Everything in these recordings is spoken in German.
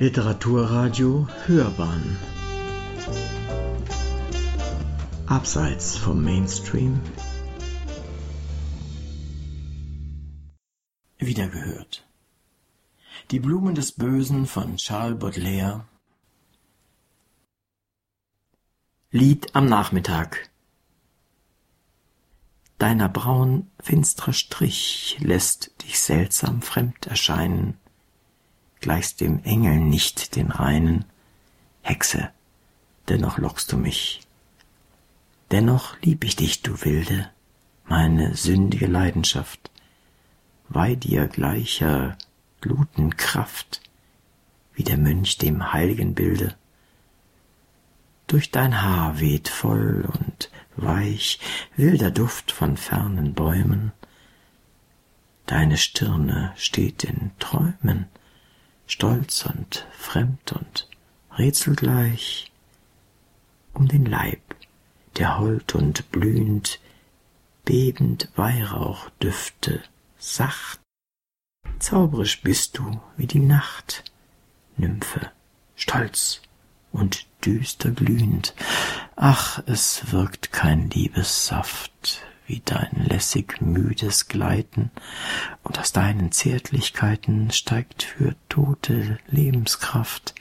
Literaturradio Hörbahn. Abseits vom Mainstream. Wiedergehört. Die Blumen des Bösen von Charles Baudelaire. Lied am Nachmittag. Deiner Brauen finstrer Strich lässt dich seltsam fremd erscheinen, gleichst dem Engel nicht den reinen. Hexe, dennoch lockst du mich. Dennoch lieb ich dich, du Wilde, meine sündige Leidenschaft, weih dir gleicher gluten Kraft, wie der Mönch dem heiligen Bilde. Durch dein Haar weht voll und weich wilder Duft von fernen Bäumen. Deine Stirne steht in Träumen, stolz und fremd und rätselgleich. Um den Leib, der hold und blühend, bebend Weihrauch düfte, sacht. Zauberisch bist du wie die Nacht, Nymphe, stolz und düster glühend. Ach, es wirkt kein Liebessaft wie dein lässig müdes Gleiten, und aus deinen Zärtlichkeiten steigt für tote Lebenskraft.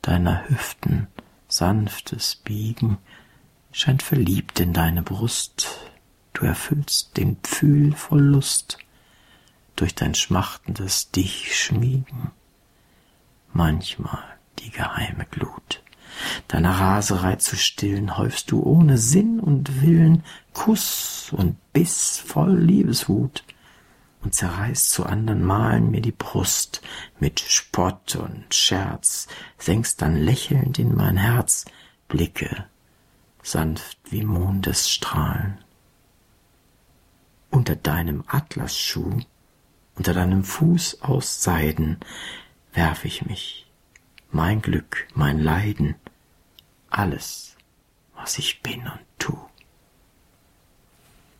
Deiner Hüften sanftes Biegen scheint verliebt in deine Brust, du erfüllst den Pfühl voll Lust durch dein schmachtendes Dich schmiegen. Manchmal die geheime Glut. Deiner Raserei zu stillen, häufst du ohne Sinn und Willen Kuss und Biss voll Liebeswut und zerreißt zu andern Malen mir die Brust mit Spott und Scherz, senkst dann lächelnd in mein Herz Blicke, sanft wie Mondesstrahlen. Unter deinem Atlasschuh, unter deinem Fuß aus Seiden, werf ich mich, mein Glück, mein Leiden, alles, was ich bin und tu.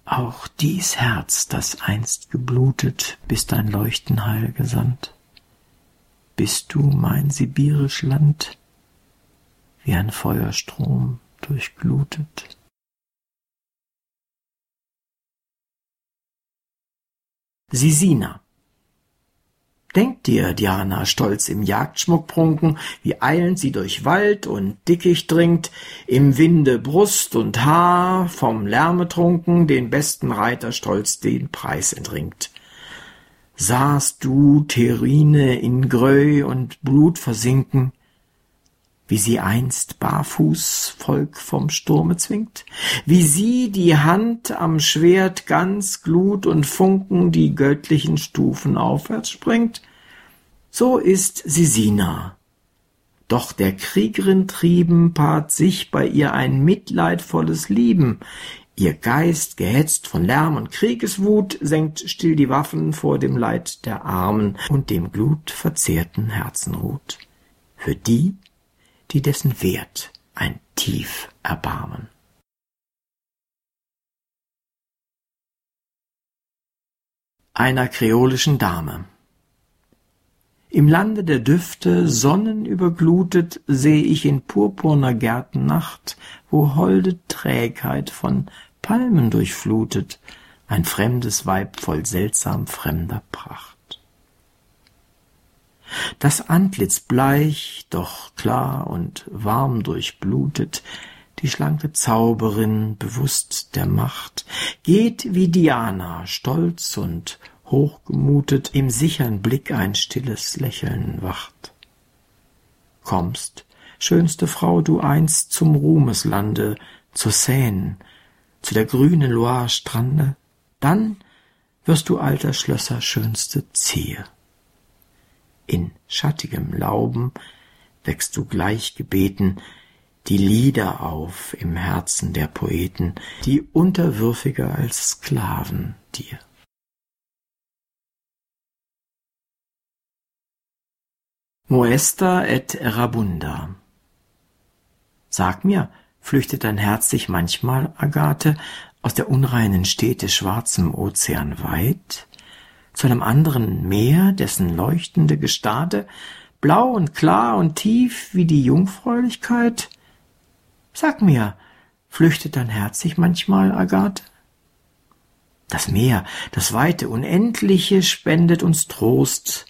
Auch dies Herz, das einst geblutet, bis dein Leuchten heil gesandt, bist du mein sibirisch Land, wie ein Feuerstrom durchglutet. Sisina Denk dir, Diana, stolz im Jagdschmuck prunken, wie eilend sie durch Wald und Dickicht dringt, im Winde Brust und Haar, vom Lärme trunken, den besten Reiter stolz den Preis entringt. Sahst du Therine in Greu und Blut versinken, wie sie einst barfuß Volk vom Sturme zwingt, wie sie die Hand am Schwert ganz Glut und Funken die göttlichen Stufen aufwärts springt, so ist Sisina. Doch der Kriegerin Trieben paart sich bei ihr ein mitleidvolles Lieben, Ihr Geist, gehetzt von Lärm und Kriegeswut, senkt still die Waffen vor dem Leid der Armen und dem glutverzehrten Herzen ruht. Für die die dessen Wert ein tief Erbarmen. Einer kreolischen Dame. Im Lande der Düfte, sonnenüberglutet, seh ich in purpurner Gärtennacht, wo holde Trägheit von Palmen durchflutet, ein fremdes Weib voll seltsam fremder Pracht das Antlitz bleich, doch klar und warm durchblutet, die schlanke Zauberin, bewusst der Macht, geht wie Diana, stolz und hochgemutet, im sichern Blick ein stilles Lächeln wacht. Kommst, schönste Frau, du einst zum Ruhmeslande, zur Seine, zu der grünen Loire-Strande, dann wirst du alter Schlösser schönste Zier in schattigem Lauben wächst du gleich gebeten die Lieder auf im Herzen der Poeten, die unterwürfiger als Sklaven dir. Moesta et erabunda. Sag mir, flüchtet dein Herz sich manchmal, Agathe, aus der unreinen Städte schwarzem Ozean weit? Zu einem anderen Meer, dessen leuchtende Gestade blau und klar und tief wie die Jungfräulichkeit? Sag mir, flüchtet dein Herz sich manchmal, Agathe? Das Meer, das weite, unendliche spendet uns Trost.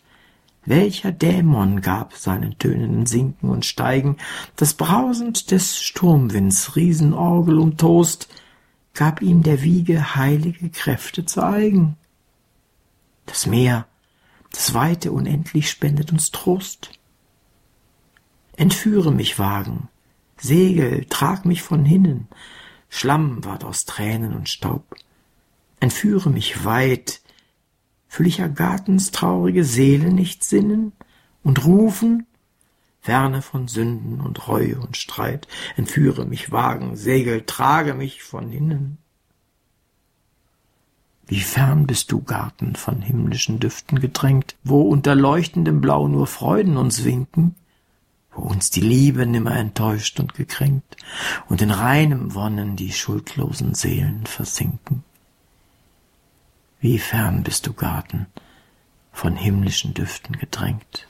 Welcher Dämon gab seinen tönenden Sinken und Steigen das Brausend des Sturmwinds Riesenorgel und Toast, gab ihm der Wiege heilige Kräfte zu eigen? Das Meer, das Weite unendlich spendet uns Trost. Entführe mich, Wagen, Segel, trag mich von hinnen, Schlamm ward aus Tränen und Staub. Entführe mich weit, fühl ich Agathens traurige Seele nicht sinnen und rufen, ferne von Sünden und Reue und Streit, entführe mich Wagen, Segel, trage mich von hinnen. Wie fern bist du, Garten, von himmlischen Düften gedrängt, wo unter leuchtendem Blau nur Freuden uns winken, wo uns die Liebe nimmer enttäuscht und gekränkt, und in reinem Wonnen die schuldlosen Seelen versinken. Wie fern bist du, Garten, von himmlischen Düften gedrängt.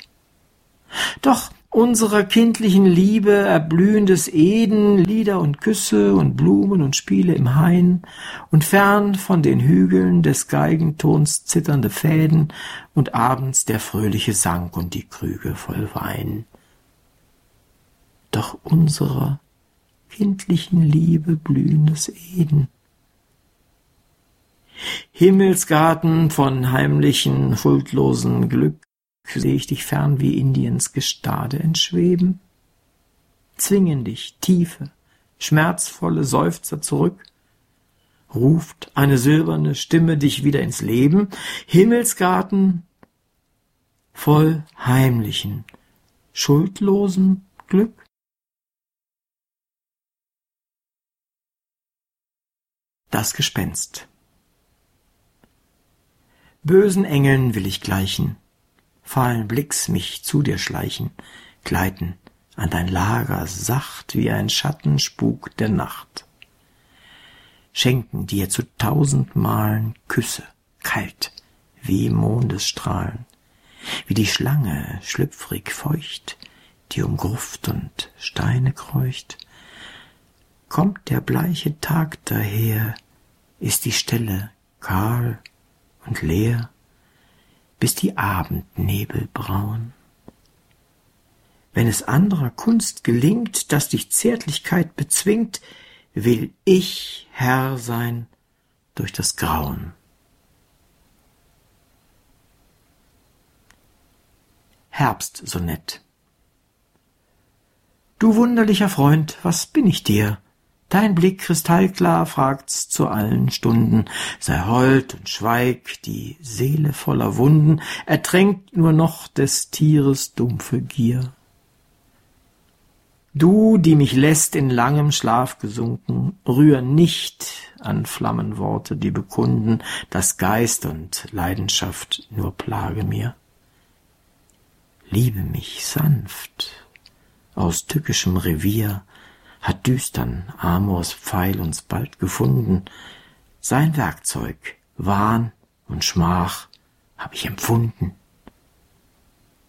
Doch unserer kindlichen Liebe erblühendes Eden, Lieder und Küsse und Blumen und Spiele im Hain und fern von den Hügeln des Geigentons zitternde Fäden und abends der fröhliche Sang und die Krüge voll Wein. Doch unserer kindlichen Liebe blühendes Eden, Himmelsgarten von heimlichen, schuldlosen Glück, seh ich dich fern wie Indiens Gestade entschweben? Zwingen dich tiefe, schmerzvolle Seufzer zurück? Ruft eine silberne Stimme dich wieder ins Leben? Himmelsgarten voll heimlichen, schuldlosen Glück? Das Gespenst Bösen Engeln will ich gleichen, fahlen Blicks mich zu dir schleichen, gleiten an dein Lager sacht wie ein Schattenspuk der Nacht. Schenken dir zu tausend Malen Küsse, kalt wie Mondesstrahlen, wie die Schlange schlüpfrig feucht, die um Gruft und Steine kreucht. Kommt der bleiche Tag daher, ist die Stelle kahl und leer, bis die Abendnebel brauen. Wenn es anderer Kunst gelingt, dass dich Zärtlichkeit bezwingt, will ich Herr sein durch das Grauen. Herbstsonett Du wunderlicher Freund, was bin ich dir? Dein Blick kristallklar fragt's zu allen Stunden, sei hold und schweig, die Seele voller Wunden ertränkt nur noch des Tieres dumpfe Gier. Du, die mich lässt in langem Schlaf gesunken, rühr nicht an Flammenworte, die bekunden, dass Geist und Leidenschaft nur plage mir. Liebe mich sanft, aus tückischem Revier, hat düstern Amors Pfeil uns bald gefunden. Sein Werkzeug, Wahn und Schmach, hab ich empfunden.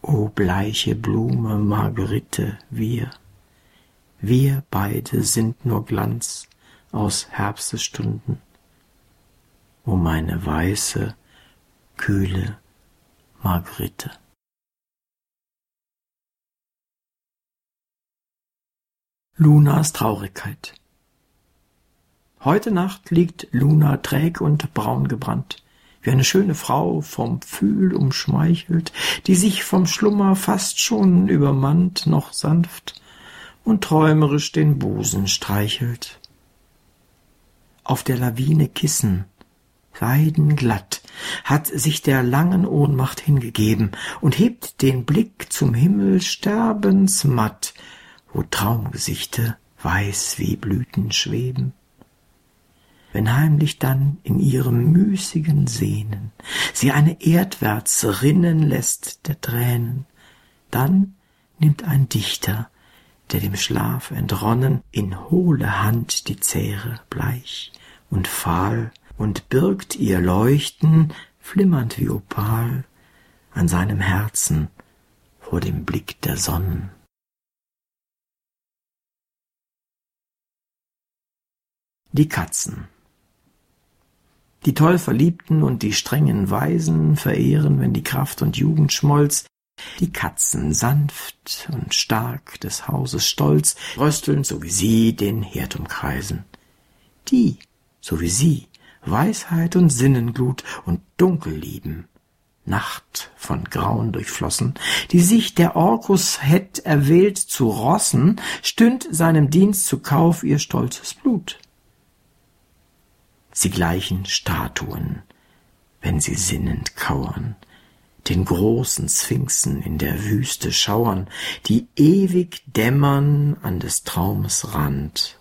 O bleiche Blume, Margerite, wir, wir beide sind nur Glanz aus Herbstesstunden. O meine weiße, kühle Margerite. Lunas Traurigkeit. Heute Nacht liegt Luna träg und braun gebrannt, wie eine schöne Frau vom Pfühl umschmeichelt, die sich vom Schlummer fast schon übermannt, noch sanft und träumerisch den Busen streichelt. Auf der Lawine Kissen, weidenglatt, hat sich der langen Ohnmacht hingegeben und hebt den Blick zum Himmel sterbensmatt, wo Traumgesichte weiß wie Blüten schweben. Wenn heimlich dann in ihrem müßigen Sehnen sie eine erdwärts rinnen lässt der Tränen, dann nimmt ein Dichter, der dem Schlaf entronnen, in hohle Hand die Zähre bleich und fahl und birgt ihr Leuchten, flimmernd wie Opal, an seinem Herzen vor dem Blick der Sonnen. Die Katzen Die toll Verliebten und die strengen Weisen verehren, wenn die Kraft und Jugend schmolz, die Katzen sanft und stark des Hauses stolz, röstelnd, so wie sie, den Herd umkreisen. Die, so wie sie, Weisheit und Sinnenglut und Dunkel lieben, Nacht von Grauen durchflossen, die sich der Orkus hätt erwählt zu Rossen, stünd seinem Dienst zu Kauf ihr stolzes Blut. Sie gleichen Statuen, wenn sie sinnend kauern, den großen Sphinxen in der Wüste schauern, die ewig dämmern an des Traumes Rand.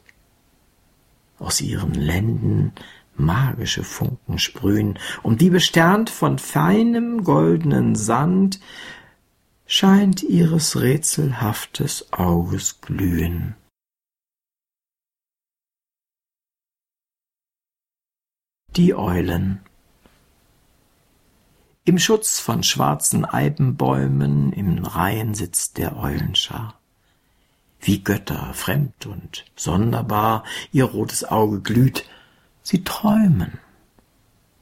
Aus ihren Lenden magische Funken sprühen, um die besternt von feinem goldenen Sand scheint ihres rätselhaftes Auges glühen. Die Eulen Im Schutz von schwarzen Eibenbäumen im Reihen sitzt der Eulenschar. Wie Götter, fremd und sonderbar, ihr rotes Auge glüht, Sie träumen.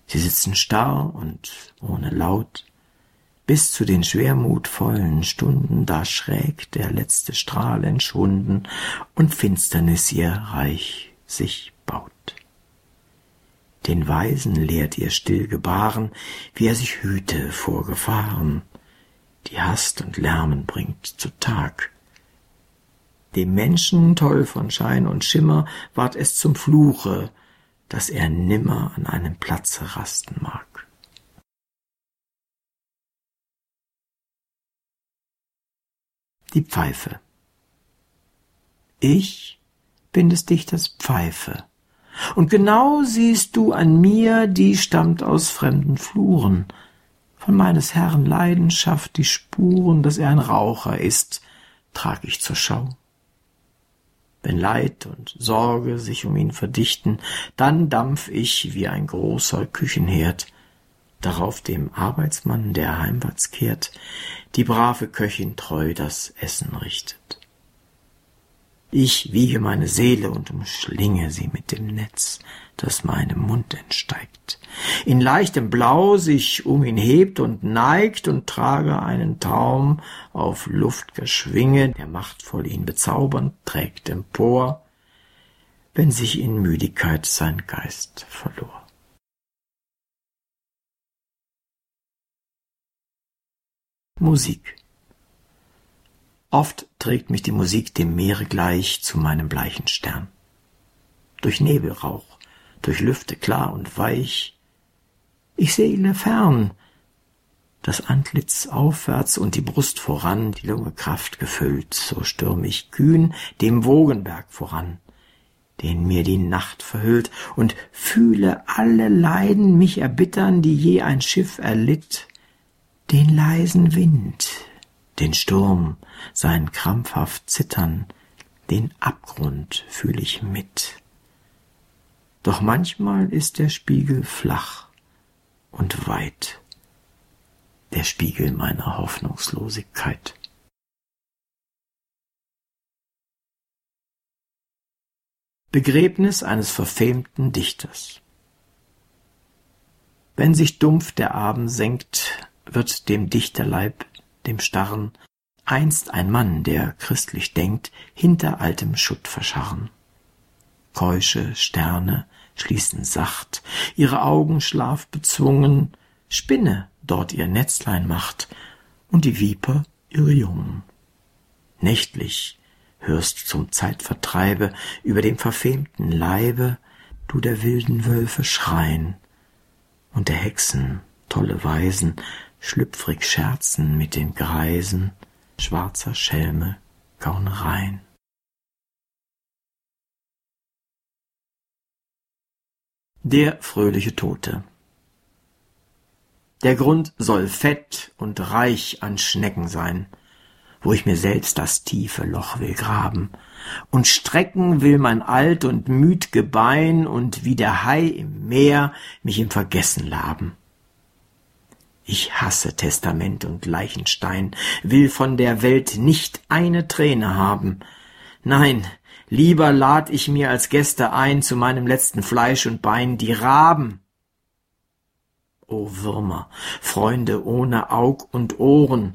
Sie sitzen starr und ohne Laut, bis zu den schwermutvollen Stunden, da schräg der letzte Strahl entschwunden und Finsternis ihr Reich sich. Den Weisen lehrt ihr still Gebaren, wie er sich hüte vor Gefahren, die Hast und Lärmen bringt zu Tag. Dem Menschen toll von Schein und Schimmer ward es zum Fluche, dass er nimmer an einem Platze rasten mag. Die Pfeife. Ich bin des Dichters Pfeife, und genau siehst du an mir, die stammt aus fremden Fluren, von meines Herrn Leidenschaft die Spuren, dass er ein Raucher ist, trag ich zur Schau. Wenn Leid und Sorge sich um ihn verdichten, dann dampf ich wie ein großer Küchenherd, darauf dem Arbeitsmann, der heimwärts kehrt, die brave Köchin treu das Essen richtet. Ich wiege meine Seele und umschlinge sie mit dem Netz, das meinem Mund entsteigt. In leichtem Blau sich um ihn hebt und neigt und trage einen Traum auf Luftgeschwinge, der machtvoll ihn bezaubernd trägt empor, wenn sich in Müdigkeit sein Geist verlor. Musik Oft trägt mich die Musik dem Meere gleich zu meinem bleichen Stern. Durch Nebelrauch, durch Lüfte klar und weich. Ich sehle fern, das Antlitz aufwärts und die Brust voran, die Lunge Kraft gefüllt, so stürm ich kühn dem Wogenberg voran, den mir die Nacht verhüllt, und fühle alle Leiden mich erbittern, die je ein Schiff erlitt, den leisen Wind, den Sturm, sein krampfhaft Zittern, den Abgrund fühl ich mit. Doch manchmal ist der Spiegel flach und weit, der Spiegel meiner Hoffnungslosigkeit. Begräbnis eines verfemten Dichters Wenn sich dumpf der Abend senkt, wird dem Dichterleib dem Starren, einst ein Mann, der christlich denkt, hinter altem Schutt verscharren. Keusche Sterne schließen sacht, ihre Augen schlafbezwungen, Spinne dort ihr Netzlein macht und die Viper ihre Jungen. Nächtlich hörst zum Zeitvertreibe über dem verfemten Leibe du der wilden Wölfe schreien und der Hexen tolle Weisen schlüpfrig scherzen mit den Greisen, schwarzer Schelme Gaunereien. Der fröhliche Tote. Der Grund soll fett und reich an Schnecken sein, wo ich mir selbst das tiefe Loch will graben, und strecken will mein alt und müd Gebein und wie der Hai im Meer mich im Vergessen laben Ich hasse Testament und Leichenstein, will von der Welt nicht eine Träne haben. Nein, lieber lad ich mir als Gäste ein zu meinem letzten Fleisch und Bein die Raben. O Würmer, Freunde ohne Aug und Ohren,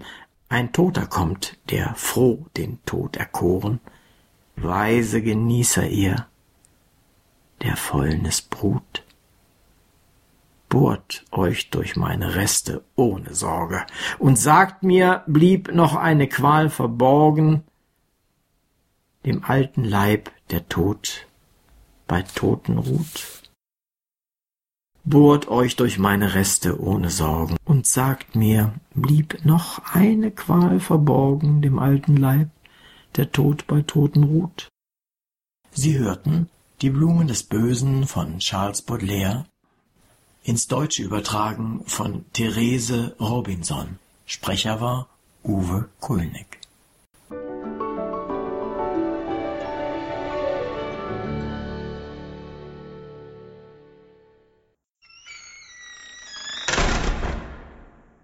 ein Toter kommt, der froh den Tod erkoren. Weise Genießer ihr, der Fäulnis Brut bohrt euch durch meine Reste ohne Sorge und sagt mir, blieb noch eine Qual verborgen, dem alten Leib der Tod bei Toten ruht. Bohrt euch durch meine Reste ohne Sorgen und sagt mir, blieb noch eine Qual verborgen dem alten Leib, der Tod bei Toten ruht. Sie hörten die Blumen des Bösen von Charles Baudelaire ins Deutsche übertragen von Therese Robinson. Sprecher war Uwe Kulnig.